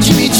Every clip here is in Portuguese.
catch me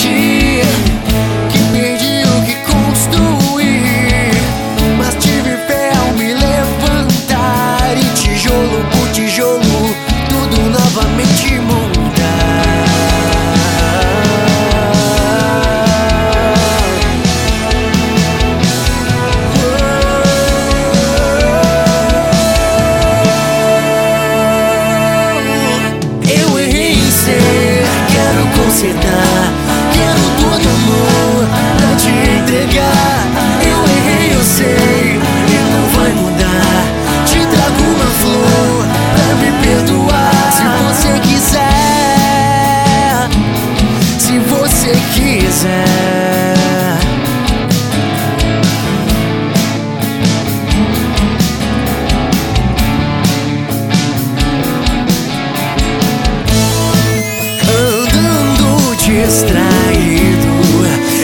distraído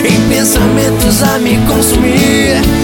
Em pensamentos a me consumir